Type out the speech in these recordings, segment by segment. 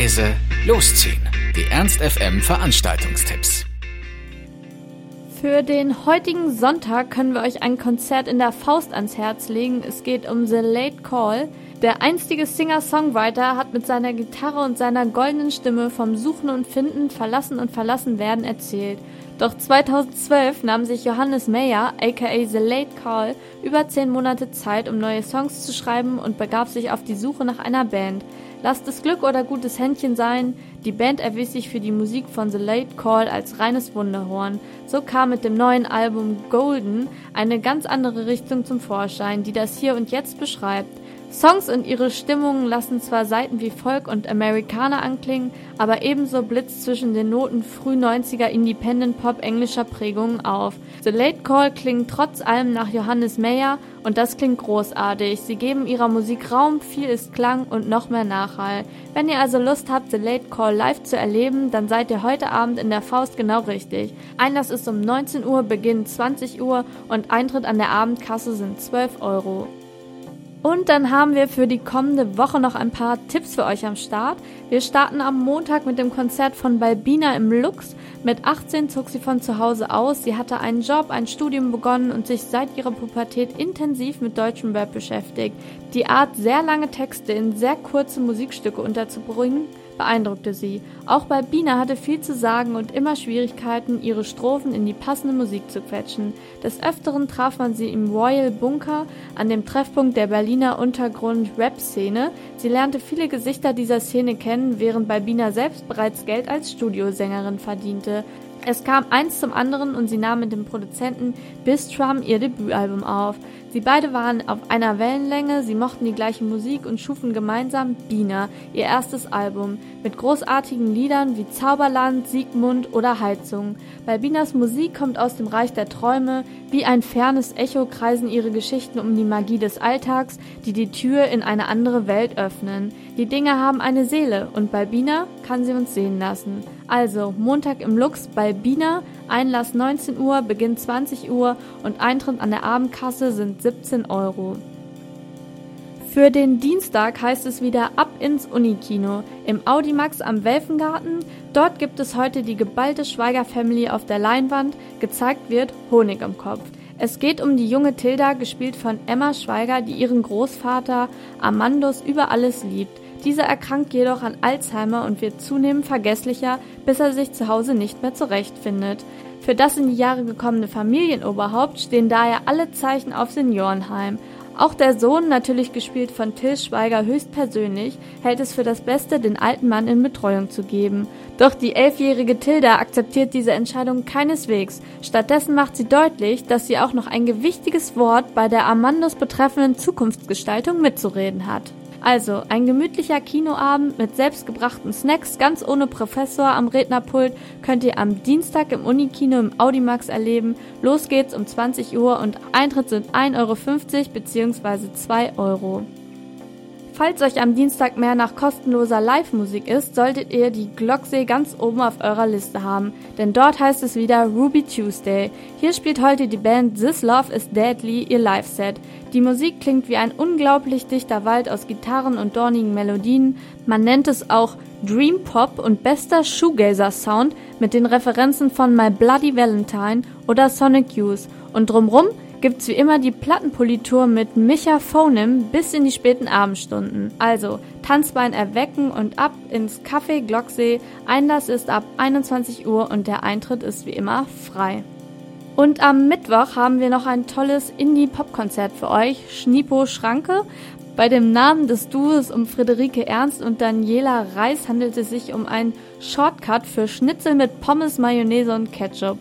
leise, losziehen. Die Ernst FM Veranstaltungstipps. Für den heutigen Sonntag können wir euch ein Konzert in der Faust ans Herz legen. Es geht um The Late Call. Der einstige Singer-Songwriter hat mit seiner Gitarre und seiner goldenen Stimme vom Suchen und Finden, Verlassen und Verlassenwerden erzählt. Doch 2012 nahm sich Johannes Meyer, aka The Late Call, über zehn Monate Zeit, um neue Songs zu schreiben und begab sich auf die Suche nach einer Band. Lasst es Glück oder gutes Händchen sein, die Band erwies sich für die Musik von The Late Call als reines Wunderhorn. So kam mit dem neuen Album Golden eine ganz andere Richtung zum Vorschein, die das Hier und Jetzt beschreibt. Songs und ihre Stimmungen lassen zwar Seiten wie Folk und Amerikaner anklingen, aber ebenso blitzt zwischen den Noten früh 90er Independent Pop englischer Prägungen auf. The Late Call klingt trotz allem nach Johannes Meyer und das klingt großartig. Sie geben ihrer Musik Raum, viel ist Klang und noch mehr Nachhall. Wenn ihr also Lust habt, The Late Call live zu erleben, dann seid ihr heute Abend in der Faust genau richtig. Einlass ist um 19 Uhr, Beginn 20 Uhr und Eintritt an der Abendkasse sind 12 Euro. Und dann haben wir für die kommende Woche noch ein paar Tipps für euch am Start. Wir starten am Montag mit dem Konzert von Balbina im Lux. Mit 18 zog sie von zu Hause aus. Sie hatte einen Job, ein Studium begonnen und sich seit ihrer Pubertät intensiv mit deutschem Rap beschäftigt. Die Art, sehr lange Texte in sehr kurze Musikstücke unterzubringen, beeindruckte sie. Auch bei Bina hatte viel zu sagen und immer Schwierigkeiten, ihre Strophen in die passende Musik zu quetschen. Des Öfteren traf man sie im Royal Bunker, an dem Treffpunkt der Berliner Untergrund-Rap-Szene. Sie lernte viele Gesichter dieser Szene kennen, während Balbina selbst bereits Geld als Studiosängerin verdiente. Es kam eins zum anderen und sie nahm mit dem Produzenten Bistrum ihr Debütalbum auf. Sie beide waren auf einer Wellenlänge, sie mochten die gleiche Musik und schufen gemeinsam Bina, ihr erstes Album, mit großartigen Liedern wie Zauberland, Siegmund oder Heizung. Balbinas Musik kommt aus dem Reich der Träume, wie ein fernes Echo kreisen ihre Geschichten um die Magie des Alltags, die die Tür in eine andere Welt öffnen. Die Dinge haben eine Seele und Balbina kann sie uns sehen lassen. Also Montag im Lux Balbina, Einlass 19 Uhr, Beginn 20 Uhr und Eintritt an der Abendkasse sind 17 Euro. Für den Dienstag heißt es wieder ab ins Unikino im Audimax am Welfengarten. Dort gibt es heute die geballte Schweiger Family auf der Leinwand. Gezeigt wird Honig im Kopf. Es geht um die junge Tilda, gespielt von Emma Schweiger, die ihren Großvater Amandus über alles liebt. Dieser erkrankt jedoch an Alzheimer und wird zunehmend vergesslicher, bis er sich zu Hause nicht mehr zurechtfindet. Für das in die Jahre gekommene Familienoberhaupt stehen daher alle Zeichen auf Seniorenheim. Auch der Sohn, natürlich gespielt von Till Schweiger höchstpersönlich, hält es für das Beste, den alten Mann in Betreuung zu geben. Doch die elfjährige Tilda akzeptiert diese Entscheidung keineswegs. Stattdessen macht sie deutlich, dass sie auch noch ein gewichtiges Wort bei der Amandos betreffenden Zukunftsgestaltung mitzureden hat. Also, ein gemütlicher Kinoabend mit selbstgebrachten Snacks, ganz ohne Professor am Rednerpult, könnt ihr am Dienstag im Unikino im Audimax erleben. Los geht's um 20 Uhr und Eintritt sind 1,50 Euro bzw. 2 Euro. Falls euch am Dienstag mehr nach kostenloser Live-Musik ist, solltet ihr die Glocksee ganz oben auf eurer Liste haben, denn dort heißt es wieder Ruby Tuesday. Hier spielt heute die Band This Love is Deadly ihr Live-Set. Die Musik klingt wie ein unglaublich dichter Wald aus Gitarren und dornigen Melodien. Man nennt es auch Dream Pop und bester Shoegazer Sound mit den Referenzen von My Bloody Valentine oder Sonic Youth. Und drumrum gibt's wie immer die Plattenpolitur mit Micha Phonem bis in die späten Abendstunden. Also Tanzbein erwecken und ab ins Café Glocksee. Einlass ist ab 21 Uhr und der Eintritt ist wie immer frei. Und am Mittwoch haben wir noch ein tolles Indie-Pop-Konzert für euch, Schnipo Schranke. Bei dem Namen des Duos um Friederike Ernst und Daniela Reis handelt es sich um ein Shortcut für Schnitzel mit Pommes, Mayonnaise und Ketchup.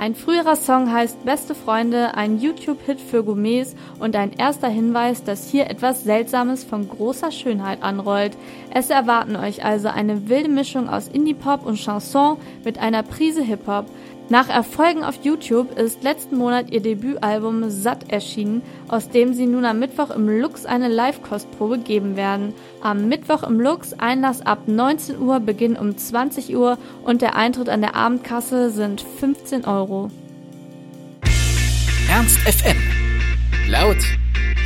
Ein früherer Song heißt Beste Freunde, ein YouTube-Hit für Gourmets und ein erster Hinweis, dass hier etwas Seltsames von großer Schönheit anrollt. Es erwarten euch also eine wilde Mischung aus Indie-Pop und Chanson mit einer Prise Hip-Hop. Nach Erfolgen auf YouTube ist letzten Monat ihr Debütalbum Satt erschienen, aus dem sie nun am Mittwoch im Lux eine Live-Kostprobe geben werden. Am Mittwoch im Lux Einlass ab 19 Uhr, Beginn um 20 Uhr und der Eintritt an der Abendkasse sind 15 Euro. Ernst FM. Laut,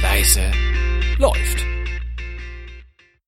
leise, läuft.